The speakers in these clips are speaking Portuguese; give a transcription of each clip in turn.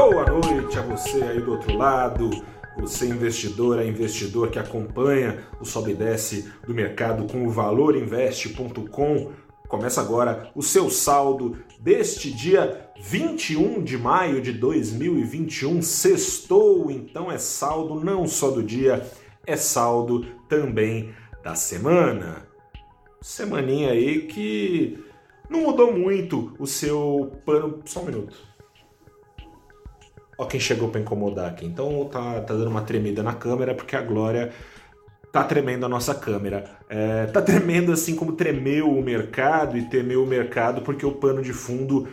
Boa noite a você aí do outro lado, você investidor, a investidor que acompanha o sobe e desce do mercado com o valorinveste.com. Começa agora o seu saldo deste dia 21 de maio de 2021. Sextou, então é saldo não só do dia, é saldo também da semana. Semaninha aí que não mudou muito o seu pano. Só um minuto. Ó, quem chegou para incomodar aqui. Então tá, tá dando uma tremida na câmera porque a Glória tá tremendo a nossa câmera. É, tá tremendo assim como tremeu o mercado e temeu o mercado porque o pano de fundo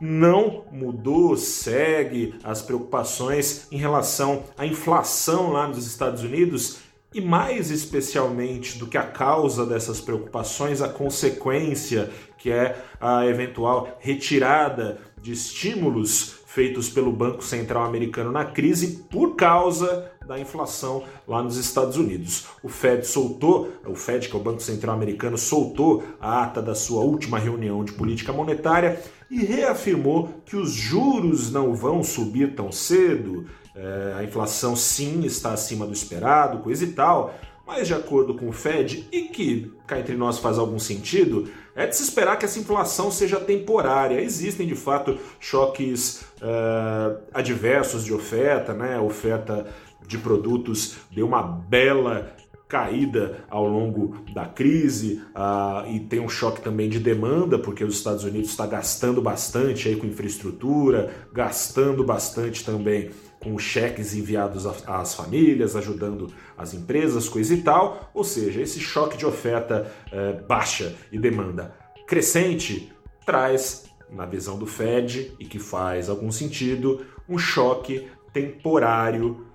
não mudou, segue as preocupações em relação à inflação lá nos Estados Unidos e mais especialmente do que a causa dessas preocupações, a consequência, que é a eventual retirada de estímulos feitos pelo Banco Central Americano na crise por causa da inflação lá nos Estados Unidos. O Fed soltou, o Fed, que é o Banco Central Americano, soltou a ata da sua última reunião de política monetária e reafirmou que os juros não vão subir tão cedo. É, a inflação sim está acima do esperado, coisa e tal, mas de acordo com o Fed, e que cá entre nós faz algum sentido, é de se esperar que essa inflação seja temporária. Existem de fato choques uh, adversos de oferta, né? Oferta de produtos deu uma bela caída ao longo da crise uh, e tem um choque também de demanda porque os Estados Unidos está gastando bastante aí com infraestrutura, gastando bastante também com cheques enviados às famílias, ajudando as empresas, coisa e tal. Ou seja, esse choque de oferta uh, baixa e demanda crescente traz, na visão do Fed, e que faz algum sentido, um choque temporário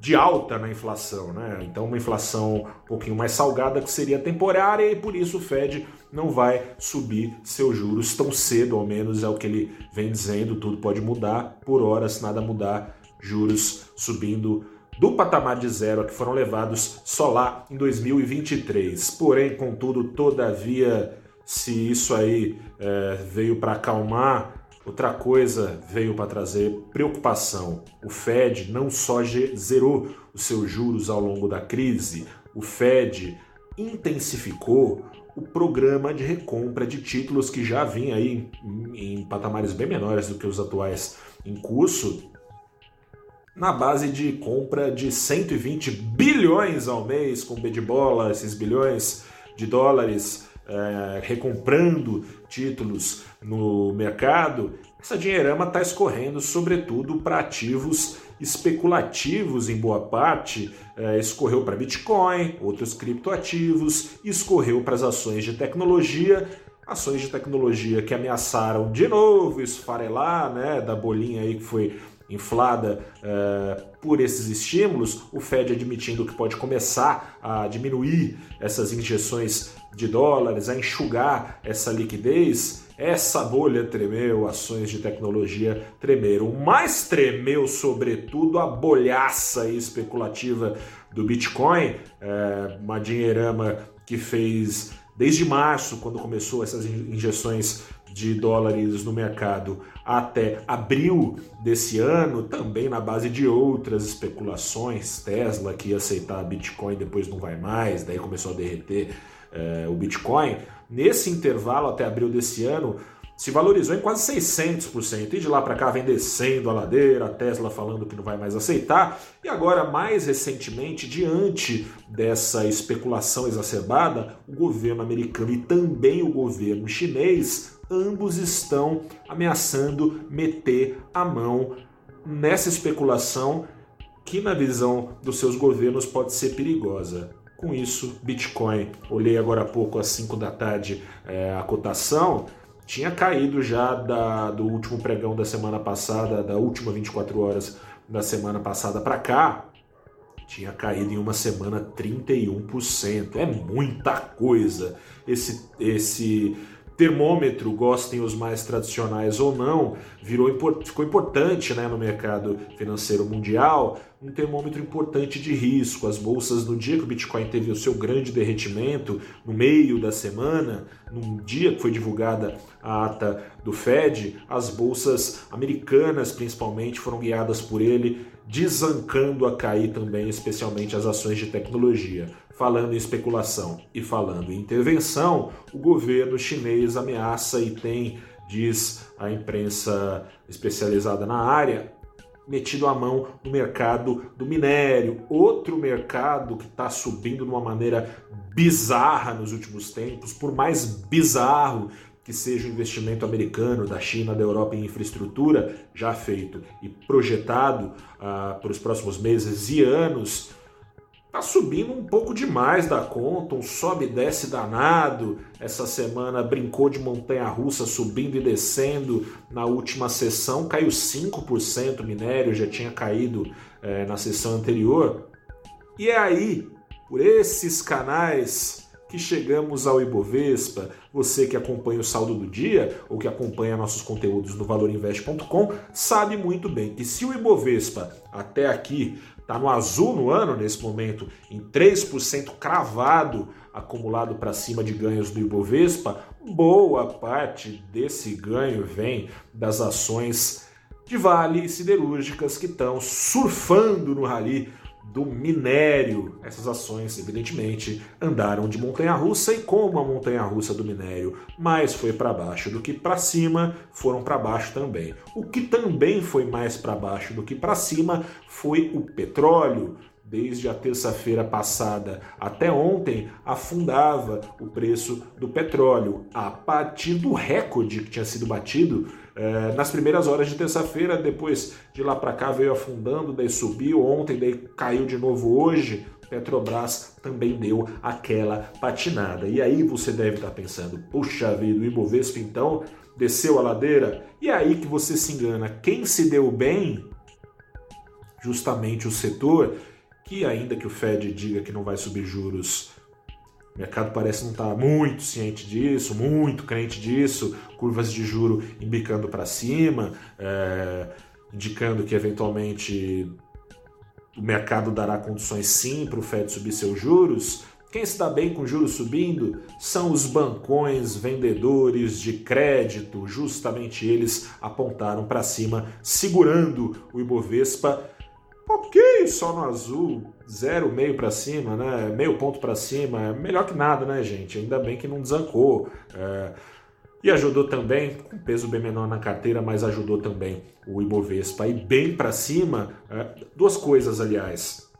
de alta na inflação, né? Então uma inflação um pouquinho mais salgada que seria temporária e por isso o Fed não vai subir seus juros tão cedo, ao menos é o que ele vem dizendo, tudo pode mudar, por hora se nada mudar, juros subindo do patamar de zero que foram levados só lá em 2023. Porém, contudo, todavia, se isso aí é, veio para acalmar Outra coisa veio para trazer preocupação. O Fed não só zerou os seus juros ao longo da crise, o Fed intensificou o programa de recompra de títulos que já vinha aí em, em patamares bem menores do que os atuais em curso, na base de compra de 120 bilhões ao mês, com B de bola, esses bilhões de dólares é, recomprando títulos no mercado, essa dinheirama está escorrendo sobretudo para ativos especulativos em boa parte, é, escorreu para Bitcoin, outros criptoativos, escorreu para as ações de tecnologia, ações de tecnologia que ameaçaram de novo esfarelar, né, da bolinha aí que foi inflada uh, por esses estímulos, o Fed admitindo que pode começar a diminuir essas injeções de dólares, a enxugar essa liquidez, essa bolha tremeu, ações de tecnologia tremeram. Mais tremeu, sobretudo, a bolhaça especulativa do Bitcoin, é, uma dinheirama que fez desde março, quando começou essas injeções de dólares no mercado até abril desse ano, também na base de outras especulações, Tesla que ia aceitar Bitcoin depois não vai mais, daí começou a derreter é, o Bitcoin. Nesse intervalo até abril desse ano, se valorizou em quase 600%. E de lá para cá vem descendo a ladeira, a Tesla falando que não vai mais aceitar. E agora, mais recentemente, diante dessa especulação exacerbada, o governo americano e também o governo chinês, ambos estão ameaçando meter a mão nessa especulação que, na visão dos seus governos, pode ser perigosa. Com isso, Bitcoin, olhei agora há pouco às 5 da tarde é, a cotação, tinha caído já da, do último pregão da semana passada, da última 24 horas da semana passada para cá, tinha caído em uma semana 31%. É muita coisa esse, esse termômetro, gostem os mais tradicionais ou não, virou, ficou importante né, no mercado financeiro mundial, um termômetro importante de risco. As bolsas, no dia que o Bitcoin teve o seu grande derretimento, no meio da semana, num dia que foi divulgada a ata do Fed, as bolsas americanas, principalmente, foram guiadas por ele, desancando a cair também, especialmente as ações de tecnologia. Falando em especulação e falando em intervenção, o governo chinês ameaça e tem, diz a imprensa especializada na área, metido a mão no mercado do minério, outro mercado que está subindo de uma maneira bizarra nos últimos tempos, por mais bizarro que seja o investimento americano, da China, da Europa em infraestrutura, já feito e projetado ah, para os próximos meses e anos, Tá subindo um pouco demais da conta, um sobe e desce danado. Essa semana brincou de montanha russa, subindo e descendo. Na última sessão caiu 5% o minério, já tinha caído é, na sessão anterior. E é aí, por esses canais, que chegamos ao Ibovespa. Você que acompanha o saldo do dia ou que acompanha nossos conteúdos no valorinvest.com sabe muito bem que se o Ibovespa até aqui está no azul no ano nesse momento, em 3% cravado acumulado para cima de ganhos do Ibovespa, boa parte desse ganho vem das ações de Vale siderúrgicas que estão surfando no rally do minério. Essas ações, evidentemente, andaram de montanha-russa e como a montanha-russa do minério mais foi para baixo do que para cima, foram para baixo também. O que também foi mais para baixo do que para cima foi o petróleo. Desde a terça-feira passada até ontem, afundava o preço do petróleo, a partir do recorde que tinha sido batido é, nas primeiras horas de terça-feira, depois de lá para cá veio afundando, daí subiu ontem, daí caiu de novo hoje. Petrobras também deu aquela patinada. E aí você deve estar pensando, puxa vida, o Ibovespa então desceu a ladeira? E é aí que você se engana. Quem se deu bem? Justamente o setor que, ainda que o Fed diga que não vai subir juros o mercado parece não estar muito ciente disso, muito crente disso, curvas de juro embicando para cima, é, indicando que eventualmente o mercado dará condições sim para o Fed subir seus juros. Quem está bem com juros subindo são os bancões vendedores de crédito, justamente eles apontaram para cima, segurando o Ibovespa ok, só no azul, zero, meio para cima, né? Meio ponto para cima, é melhor que nada, né, gente? Ainda bem que não desancou. É... E ajudou também, com peso bem menor na carteira, mas ajudou também o Ibovespa ir bem para cima. É... Duas coisas, aliás.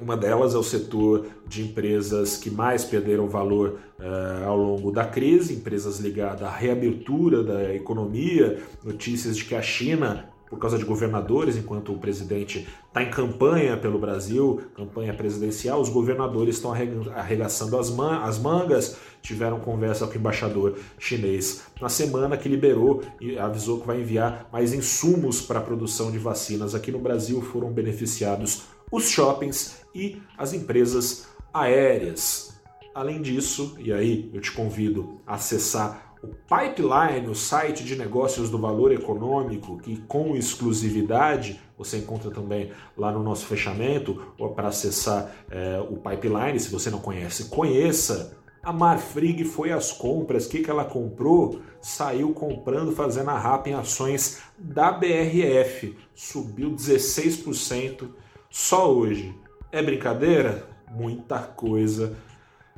Uma delas é o setor de empresas que mais perderam valor uh, ao longo da crise, empresas ligadas à reabertura da economia, notícias de que a China por causa de governadores, enquanto o presidente está em campanha pelo Brasil, campanha presidencial, os governadores estão arregaçando as, man as mangas, tiveram conversa com o embaixador chinês na semana que liberou e avisou que vai enviar mais insumos para a produção de vacinas aqui no Brasil, foram beneficiados os shoppings e as empresas aéreas. Além disso, e aí eu te convido a acessar o Pipeline, o site de negócios do valor econômico, que com exclusividade você encontra também lá no nosso fechamento, para acessar é, o Pipeline, se você não conhece, conheça. A Marfrig foi às compras, o que, que ela comprou? Saiu comprando, fazendo a rapa em ações da BRF, subiu 16% só hoje. É brincadeira? Muita coisa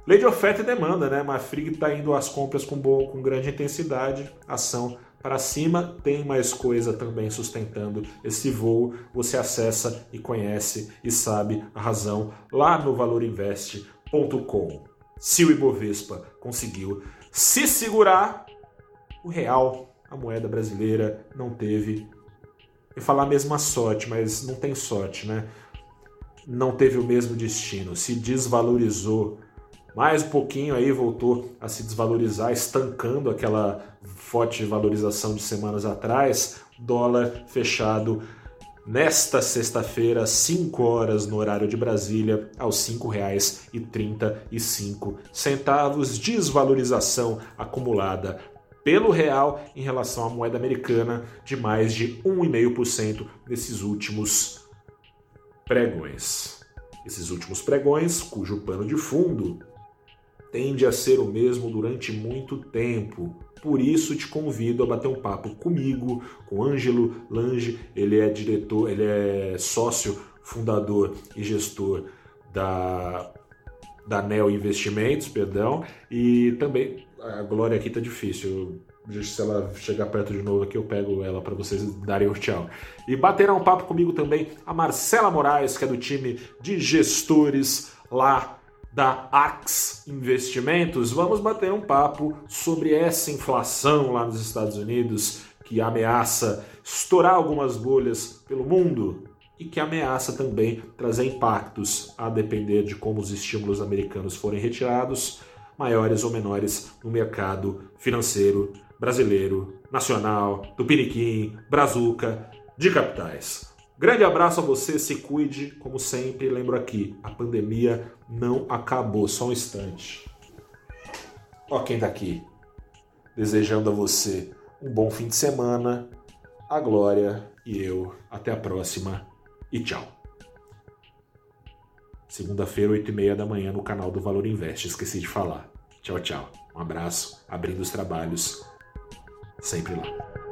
Lei de oferta e demanda, né? Mafrig está indo às compras com, boa, com grande intensidade, ação para cima, tem mais coisa também sustentando esse voo. Você acessa e conhece e sabe a razão lá no valorinvest.com. Se o Ibovespa conseguiu se segurar, o real, a moeda brasileira, não teve. Eu falar a mesma sorte, mas não tem sorte, né? Não teve o mesmo destino, se desvalorizou mais um pouquinho aí voltou a se desvalorizar, estancando aquela forte valorização de semanas atrás. Dólar fechado nesta sexta-feira, 5 horas no horário de Brasília, aos R$ 5,35. Desvalorização acumulada pelo real em relação à moeda americana de mais de 1,5% nesses últimos pregões. Esses últimos pregões, cujo pano de fundo tende a ser o mesmo durante muito tempo. Por isso te convido a bater um papo comigo, com Ângelo Lange, ele é diretor, ele é sócio, fundador e gestor da da Neo Investimentos, perdão, e também a Glória aqui tá difícil. Se ela chegar perto de novo aqui, eu pego ela para vocês darem o tchau. E baterá um papo comigo também a Marcela Moraes, que é do time de gestores lá da Ax Investimentos. Vamos bater um papo sobre essa inflação lá nos Estados Unidos que ameaça estourar algumas bolhas pelo mundo e que ameaça também trazer impactos, a depender de como os estímulos americanos forem retirados, maiores ou menores no mercado financeiro brasileiro, nacional, do Piniquim, Brazuca, de capitais. Grande abraço a você, se cuide, como sempre, lembro aqui, a pandemia não acabou, só um instante. Ó quem tá aqui, desejando a você um bom fim de semana, a Glória e eu, até a próxima e tchau. Segunda-feira, 8 e meia da manhã, no canal do Valor Invest. Esqueci de falar. Tchau, tchau. Um abraço, abrindo os trabalhos sempre lá.